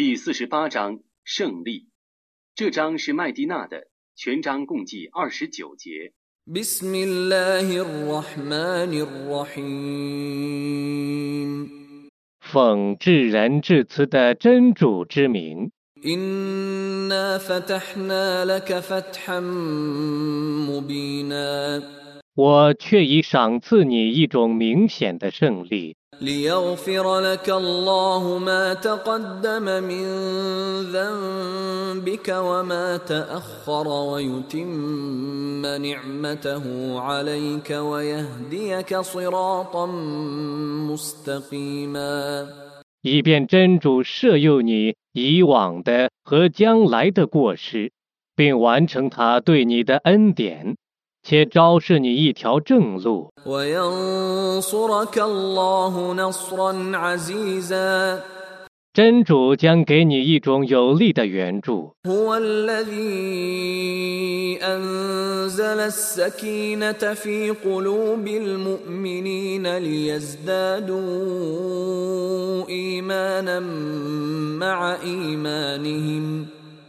第四十八章胜利。这张是麦迪娜的全章共计二十九节。讽至人至此的真主之名。我却已赏赐你一种明显的胜利。ليغفر لك الله ما تقدم من ذنبك وما تأخر ويتم نعمته عليك ويهديك صراطا مستقيما 以便真主赦宥你以往的和将来的过失，并完成他对你的恩典， 且昭示你一条正路。 وينصرك الله نصرا عزيزا 真主将给你一种有力的援助。 هو الذي أنزل السكينة في قلوب المؤمنين ليزدادوا إيمانا مع إيمانهم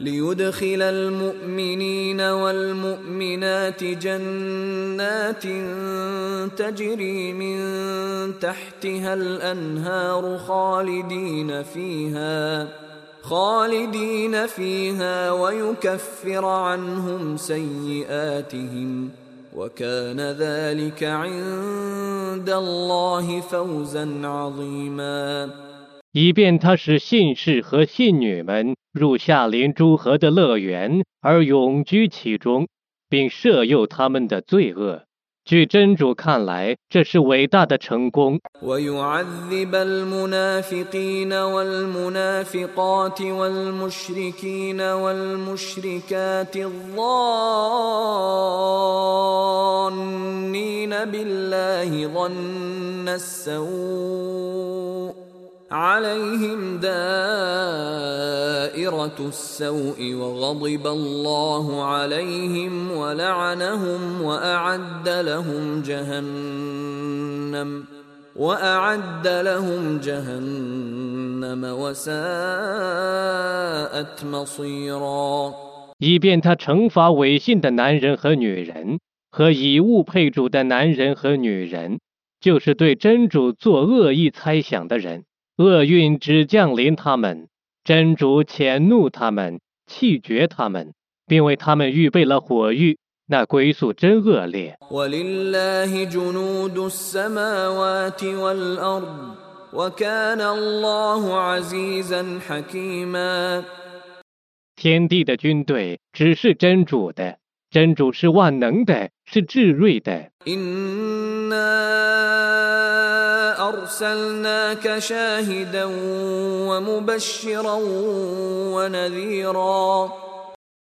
ليدخل المؤمنين والمؤمنات جنات تجري من تحتها الأنهار خالدين فيها خالدين فيها ويكفر عنهم سيئاتهم. وكان ذلك عند الله فوزا عظيما. 以便他使信士和信女们入夏林诸河的乐园，而永居其中，并赦宥他们的罪恶。据真主看来，这是伟大的成功。 ويعذب المنافقين والمنافقات والمشركين والمشركات الظانين بالله ظن السوء عليهم دائرة السوء وغضب الله عليهم ولعنهم وأعد لهم جهنم وأعد لهم جهنم وساءت مصيرا 以便他惩罚违信的男人和女人，和以物配主的男人和女人，就是对真主做恶意猜想的人。 厄运只降临他们，真主遣怒他们，弃绝他们，并为他们预备了火狱，那归宿真恶劣。天帝的军队只是真主的，真主是万能的，是智睿的。إنا أرسلناك شاهدا ومبشرا ونذيرا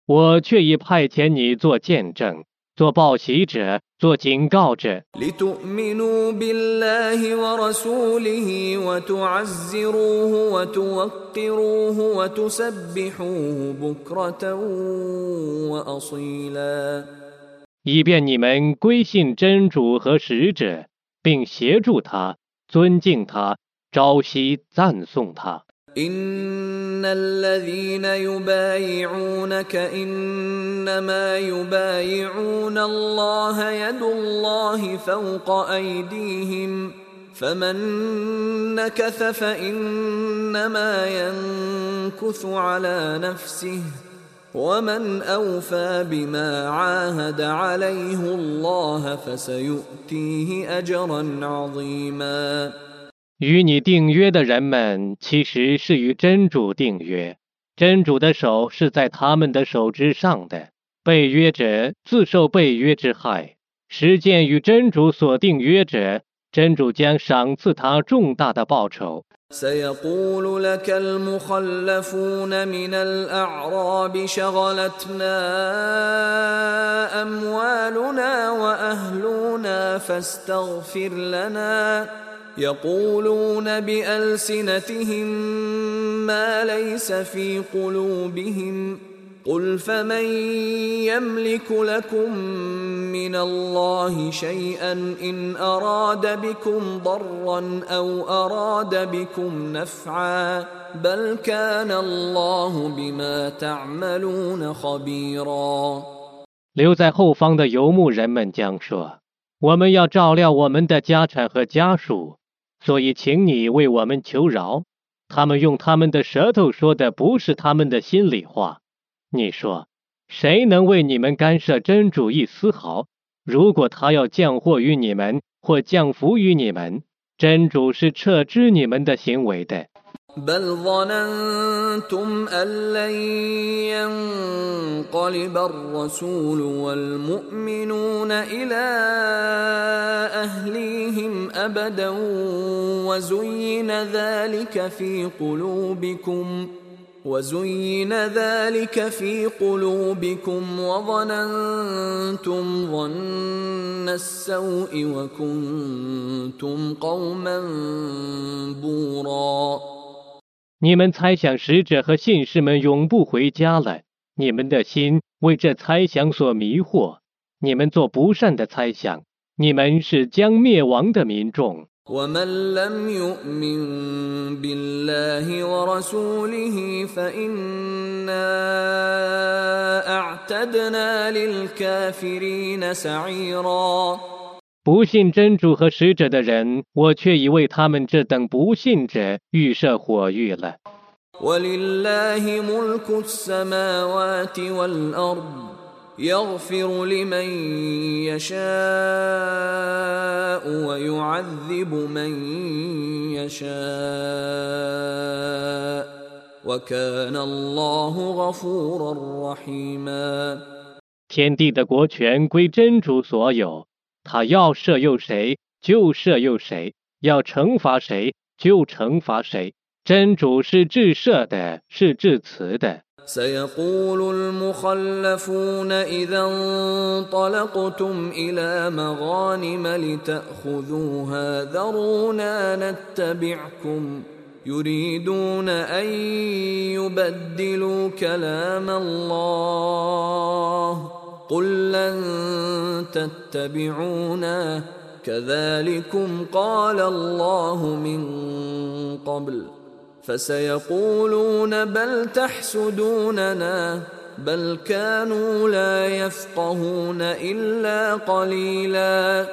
我却已派遣你做见证，做报喜者，做警告者， لتؤمنوا بالله ورسوله وتعزروه وتوقروه وتسبحوه بكرة وأصيلا 以便你们归信真主和使者，并协助他， 尊敬他，朝夕赞颂他。 إن الذين يبايعونك إنما يبايعون الله يد الله فوق أيديهم فمن نكث فإنما ينكث على نفسه ومن أوفى بما عاهد عليه الله فسيؤتيه أجرا عظيما 与你订约的人们，其实是与真主订约，真主的手是在他们的手之上的。被约者自受被约之害，实践与真主所订约者，真主将赏赐他重大的报酬。 سيقول لك المخلفون من الأعراب شغلتنا أموالنا وأهلنا فاستغفر لنا. يقولون بألسنتهم ما ليس في قلوبهم. قل فمن يملك لكم من الله شيئا ان اراد بكم ضرا او اراد بكم نفعا بل كان الله بما تعملون خبيرا 留在后方的游牧人们将说：“我们要照料我们的家产和家属，所以请你为我们求饶。”他们用他们的舌头说的不是他们的心里话。 你说，谁能为你们干涉真主一丝毫？如果他要降祸于你们，或降福于你们，真主是撤知你们的行为的。وزين ذلك في قلوبكم وظننتم ظن السوء وكنتم قوما بورا 你们猜想使者和信士们永不回家了，你们的心为这猜想所迷惑，你们做不善的猜想，你们是将灭亡的民众。 ومن لم يؤمن بالله ورسوله فإنا أعتدنا للكافرين سعيرا 不信真主和使者的人，我却已为他们这等不信者预设火狱了。ولله ملك السماوات والأرض يغفر لمن يشاء ويعذب من يشاء وكان الله غفورا رحيما 天地的国权归真主所有，他要赦宥谁就赦宥谁，要惩罚谁就惩罚谁。真主是至赦的，是至慈的。 سيقول المخلفون إذا انطلقتم إلى مغانم لتأخذوها ذرونا نتبعكم يريدون أن يبدلوا كلام الله قل لن تتبعونا كذلكم قال الله من قبل ۖ فسيقولون بل تحسدوننا بل كانوا لا يفقهون إلا قليلا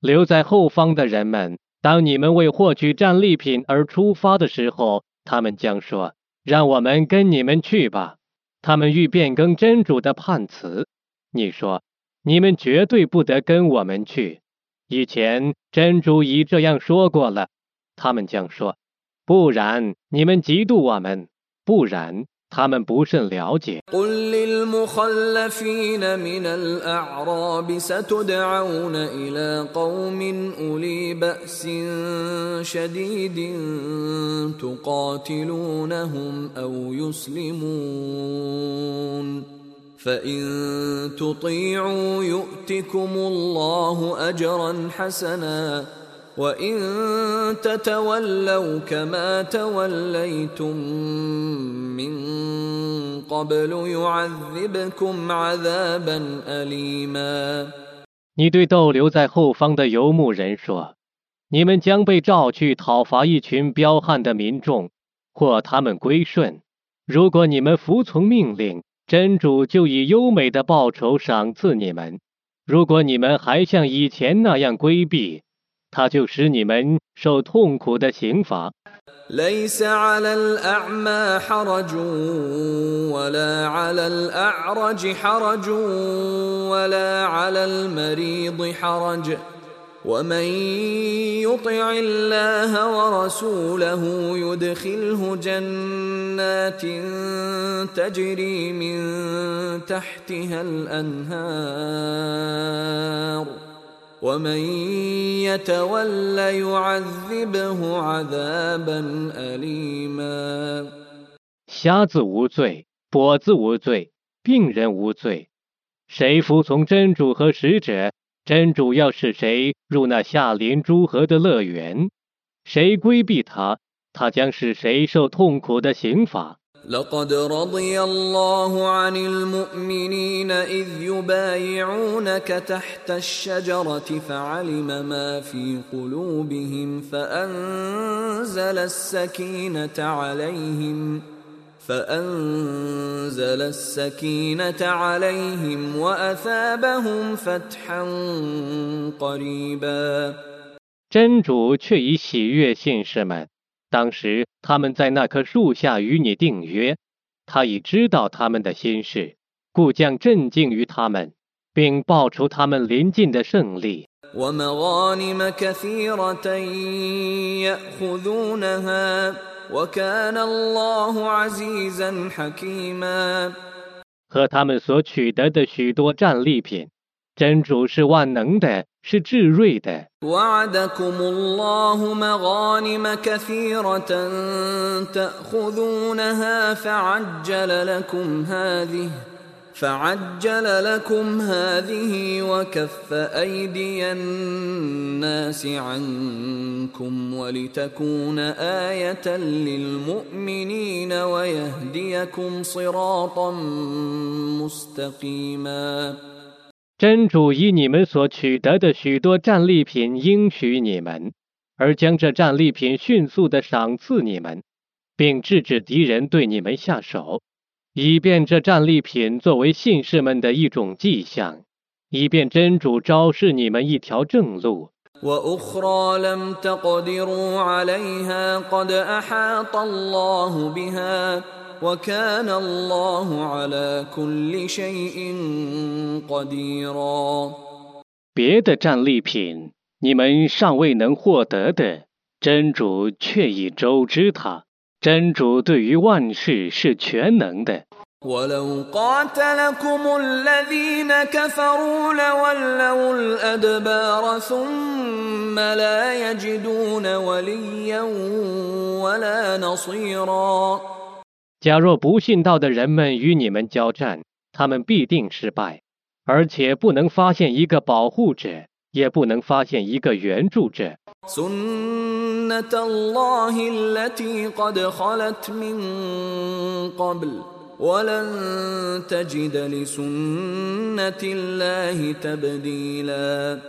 留在后方的人们，当你们为获取战利品而出发的时候，他们将说：“让我们跟你们去吧。”他们欲变更真主的判词。你说：“你们绝对不得跟我们去。”以前真主已这样说过了。他们将说。 不然，你们嫉妒我们；不然，他们不甚了解。قل للمخلفين من الأعراب ستدعون إلى قوم أولي بأس شديد تقاتلونهم أو يسلمون فإن تطيعوا يؤتكم الله أجرا حسنا 你对逗留在后方的游牧人说：“你们将被召去讨伐一群彪悍的民众，或他们归顺。如果你们服从命令，真主就以优美的报酬赏赐你们；如果你们还像以前那样规避，”他就使你们受痛苦的刑罚。ليس على الأعمى حرج ولا على الأعرج حرج ولا على المريض حرج ومن يطع الله ورسوله يدخله جنات تجري من تحتها الأنهار ومن يتول يعذبه عذابا أليما 瞎子无罪，跛子无罪，病人无罪。谁服从真主和使者，真主要使谁入那下临诸河的乐园；谁规避他，他将使谁受痛苦的刑罚。 لقد رضي الله عن المؤمنين إذ يبايعونك تحت الشجرة فعلم ما في قلوبهم فأنزل السكينة عليهم فأنزل السكينة عليهم وأثابهم فتحا قريبا 真主却已喜悦信士们。 当时他们在那棵树下与你订约，他已知道他们的心事，故将镇静于他们，并报出他们临近的胜利。和他们所取得的许多战利品，真主是万能的。是智锐的。 وعدكم الله مغانم كثيرة تأخذونها فعجل لكم هذه فعجل لكم هذه وكف أيدي الناس عنكم ولتكون آية للمؤمنين ويهديكم صراطا مستقيما 真主以你们所取得的许多战利品应许你们，而将这战利品迅速的赏赐你们，并制止敌人对你们下手，以便这战利品作为信士们的一种迹象，以便真主昭示你们一条正路。واخرى لم تقدروا عليها قد احاط الله بها وكان الله على كل شيء قديرا 别的战利品你们尚未能获得的，真主却已周知它。真主对于万事是全能的。 ولو قاتلكم الذين كفروا لولوا الادبار ثم لا يجدون وليا ولا نصيرا 假若不信道的人们与你们交战，他们必定失败，而且不能发现一个保护者，也不能发现一个援助者。 سنة الله التي قد خلت من قبل ولن تجد لسنة الله تبديلا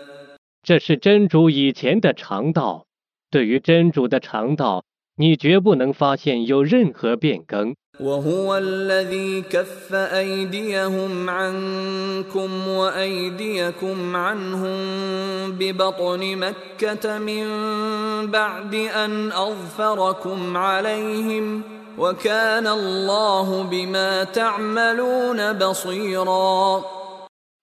这是真主以前的常道，对于真主的常道，你绝不能发现有任何变更。 وهو الذي كف أيديهم عنكم وأيديكم عنهم ببطن مكة من بعد أن أظفركم عليهم وكان الله بما تعملون بصيرا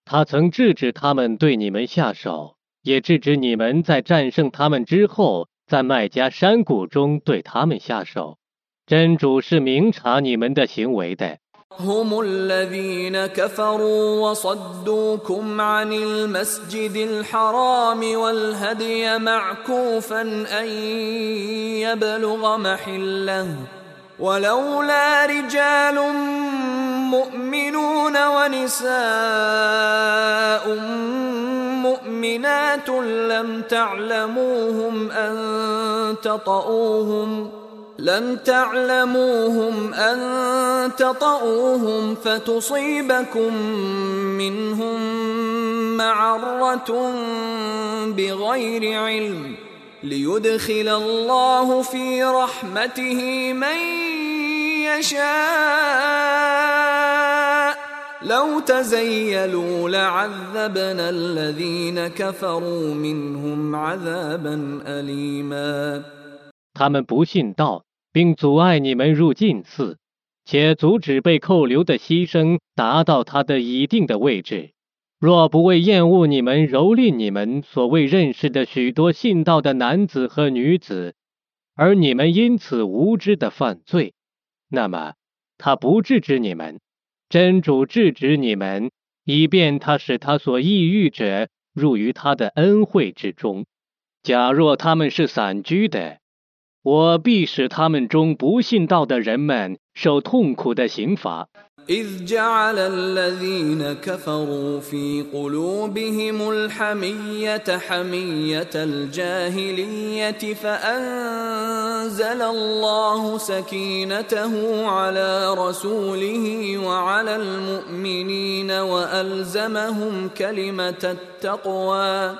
他曾制止他们对你们下手，也制止你们在战胜他们之后，在麦加山谷中对他们下手。真主是明察你们的行为的。 هم الذين كفروا وصدوكم عن المسجد الحرام والهدي معكوفا أن يبلغ محله ولولا رجال مؤمنون ونساء مؤمنات لم تعلموهم أن تطؤوهم لم تعلموهم أن تطؤوهم فتصيبكم منهم معرة بغير علم. ليدخل الله في رحمته من يشاء لو تزيلوا لعذبنا الذين كفروا منهم عذابا أليما 他们不信道，并阻碍你们入禁寺，且阻止被扣留的牺牲达到他的已定的位置。 若不为厌恶你们、蹂躏你们所谓认识的许多信道的男子和女子，而你们因此无知的犯罪，那么他不制止你们，真主制止你们，以便他使他所抑郁者入于他的恩惠之中。假若他们是散居的，我必使他们中不信道的人们受痛苦的刑罚。 إذ جعل الذين كفروا في قلوبهم الحمية حمية الجاهلية فأنزل الله سكينته على رسوله وعلى المؤمنين وألزمهم كلمة التقوى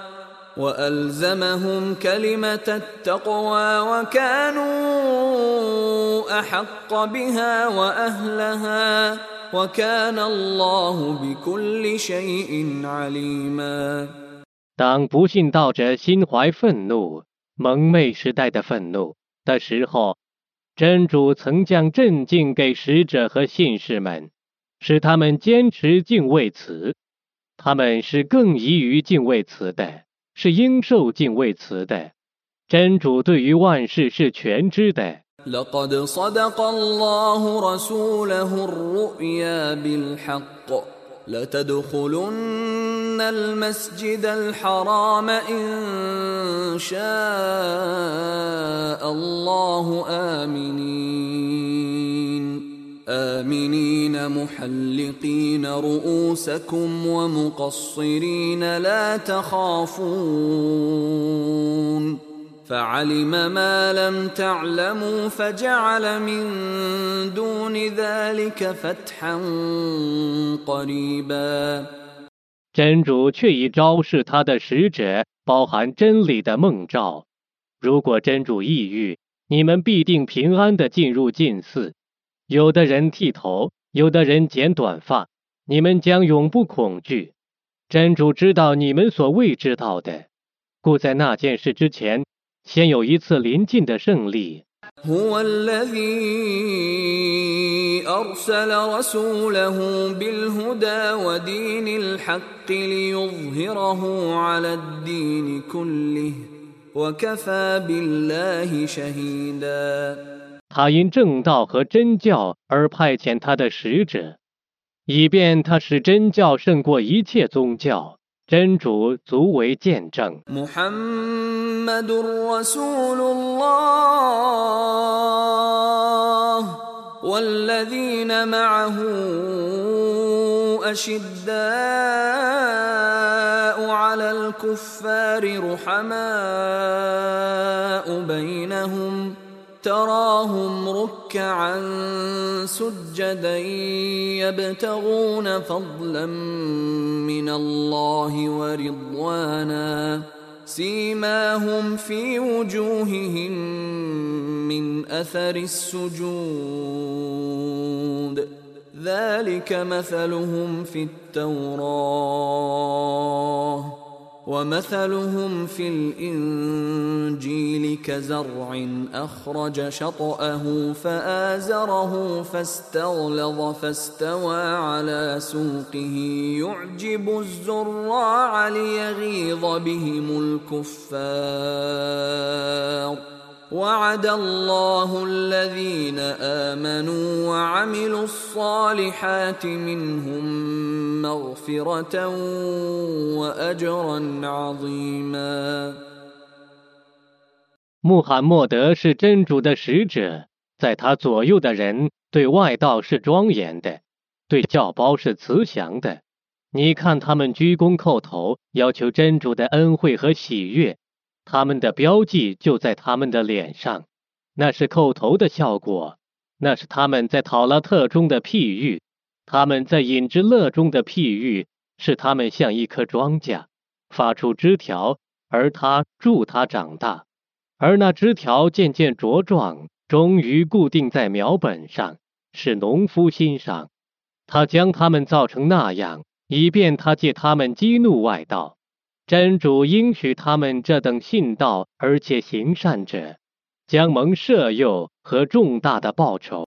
وألزمهم كلمة التقوى وكانوا أحق بها وأهلها وكان الله بكل شيء عليما 当不信道者心怀愤怒、蒙昧时代的愤怒的时候，真主曾将镇静给使者和信士们，使他们坚持敬畏词。他们是更宜于敬畏词的， 是应受敬畏词的。真主对于万事是全知的。 لقد صدق الله رسوله الرؤيا بالحق لتدخلن المسجد الحرام إن شاء الله آمنين آمنين محلقين رؤوسكم ومقصرين لا تخافون فعلم ما لم تعلموا فجعل من دون ذلك فتحا قريبا 真主却已昭示他的使者包含真理的梦兆。如果真主抑郁，你们必定平安的进入禁寺。 有的人剃头，有的人剪短发，你们将永不恐惧。真主知道你们所未知道的，故在那件事之前，先有一次临近的胜利。 هو الذي أرسل رسوله بالهدى ودين الحق ليظهره على الدين كله وكفى بالله شهيدا 他因正道和真教而派遣他的使者，以便他使真教胜过一切宗教。真主足为见证。 محمد رسول الله والذين معه أشداء على الكفار رحماء بينهم تراهم ركعا سجدا يبتغون فضلا من الله ورضوانا. سيماهم في وجوههم من أثر السجود. ذلك مثلهم في التوراة. ومثلهم في الإنجيل كزرع أخرج شطأه فآزره فاستغلظ فاستوى على سوقه. يعجب الزراع ليغيظ بهم الكفار. وعد الله الذين آمنوا وعملوا الصالحات منهم مغفرة وأجرا عظيما 穆罕默德是真主的使者，在他左右的人对外道是庄严的，对教胞是慈祥的。你看他们鞠躬叩头，要求真主的恩惠和喜悦。 他们的标记就在他们的脸上，那是叩头的效果，那是他们在讨拉特中的譬喻，他们在隐之乐中的譬喻，是他们像一棵庄稼，发出枝条，而它助它长大，而那枝条渐渐茁壮，终于固定在苗本上，使农夫欣赏。他将他们造成那样，以便他借他们激怒外道。真主应许他们这等信道而且行善者，将蒙赦宥和重大的报酬。